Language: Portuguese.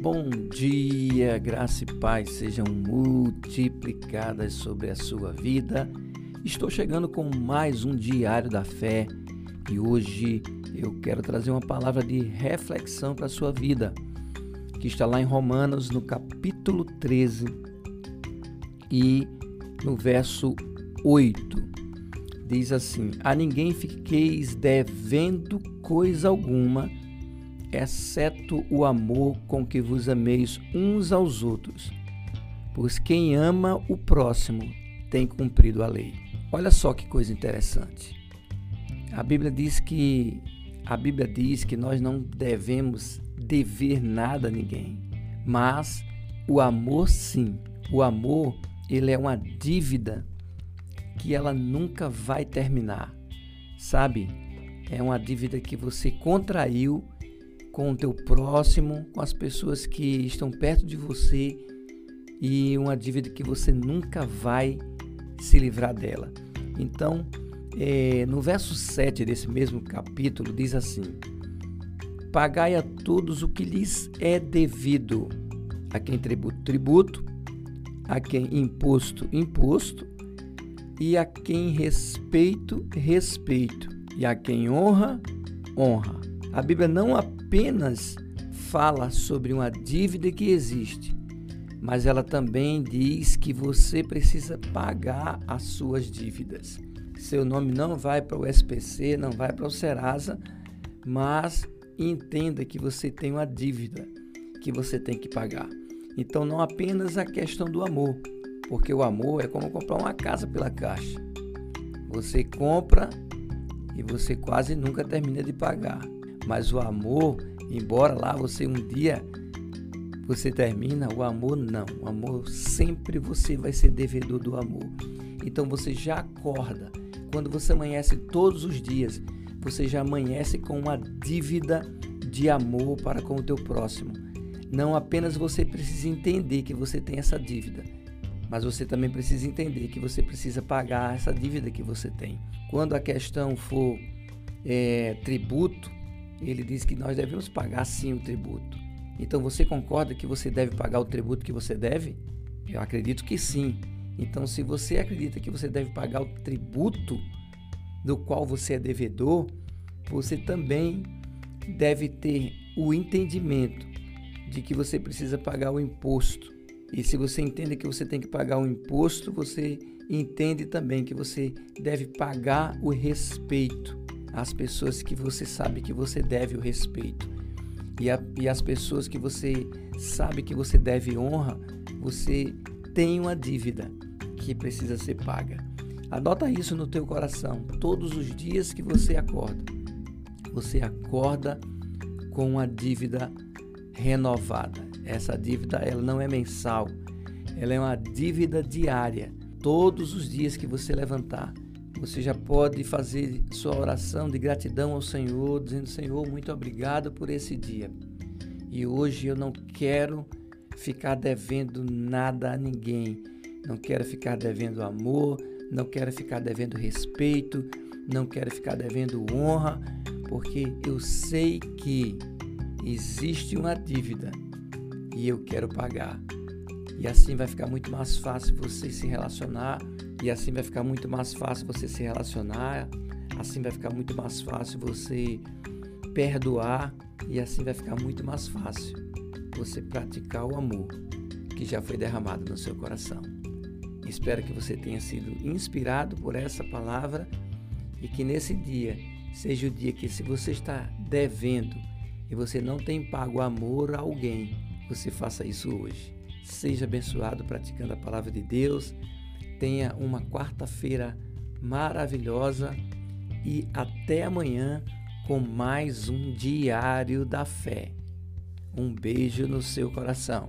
Bom dia, graça e paz sejam multiplicadas sobre a sua vida. Estou chegando com mais um diário da fé e hoje eu quero trazer uma palavra de reflexão para a sua vida, que está lá em Romanos, no capítulo 13 e no verso 8. Diz assim: A ninguém fiqueis devendo coisa alguma exceto o amor com que vos ameis uns aos outros. Pois quem ama o próximo tem cumprido a lei. Olha só que coisa interessante. A Bíblia diz que a Bíblia diz que nós não devemos dever nada a ninguém, mas o amor sim. O amor, ele é uma dívida que ela nunca vai terminar. Sabe? É uma dívida que você contraiu com o teu próximo, com as pessoas que estão perto de você e uma dívida que você nunca vai se livrar dela. Então, é, no verso 7 desse mesmo capítulo, diz assim: Pagai a todos o que lhes é devido, a quem tributo, tributo, a quem imposto, imposto, e a quem respeito, respeito, e a quem honra, honra. A Bíblia não apenas fala sobre uma dívida que existe, mas ela também diz que você precisa pagar as suas dívidas. Seu nome não vai para o SPC, não vai para o Serasa, mas entenda que você tem uma dívida que você tem que pagar. Então, não apenas a questão do amor, porque o amor é como comprar uma casa pela caixa. Você compra e você quase nunca termina de pagar. Mas o amor, embora lá você um dia você termina, o amor não. O amor sempre você vai ser devedor do amor. Então você já acorda. Quando você amanhece todos os dias, você já amanhece com uma dívida de amor para com o teu próximo. Não apenas você precisa entender que você tem essa dívida, mas você também precisa entender que você precisa pagar essa dívida que você tem. Quando a questão for é, tributo, ele diz que nós devemos pagar sim o tributo. Então você concorda que você deve pagar o tributo que você deve? Eu acredito que sim. Então, se você acredita que você deve pagar o tributo do qual você é devedor, você também deve ter o entendimento de que você precisa pagar o imposto. E se você entende que você tem que pagar o imposto, você entende também que você deve pagar o respeito as pessoas que você sabe que você deve o respeito. E, a, e as pessoas que você sabe que você deve honra, você tem uma dívida que precisa ser paga. Anota isso no teu coração. Todos os dias que você acorda, você acorda com uma dívida renovada. Essa dívida ela não é mensal, ela é uma dívida diária. Todos os dias que você levantar, você já pode fazer sua oração de gratidão ao Senhor, dizendo: Senhor, muito obrigado por esse dia. E hoje eu não quero ficar devendo nada a ninguém. Não quero ficar devendo amor, não quero ficar devendo respeito, não quero ficar devendo honra, porque eu sei que existe uma dívida e eu quero pagar. E assim vai ficar muito mais fácil você se relacionar e assim vai ficar muito mais fácil você se relacionar, assim vai ficar muito mais fácil você perdoar e assim vai ficar muito mais fácil você praticar o amor que já foi derramado no seu coração. Espero que você tenha sido inspirado por essa palavra e que nesse dia seja o dia que, se você está devendo e você não tem pago amor a alguém, você faça isso hoje. Seja abençoado praticando a palavra de Deus Tenha uma quarta-feira maravilhosa e até amanhã com mais um Diário da Fé. Um beijo no seu coração.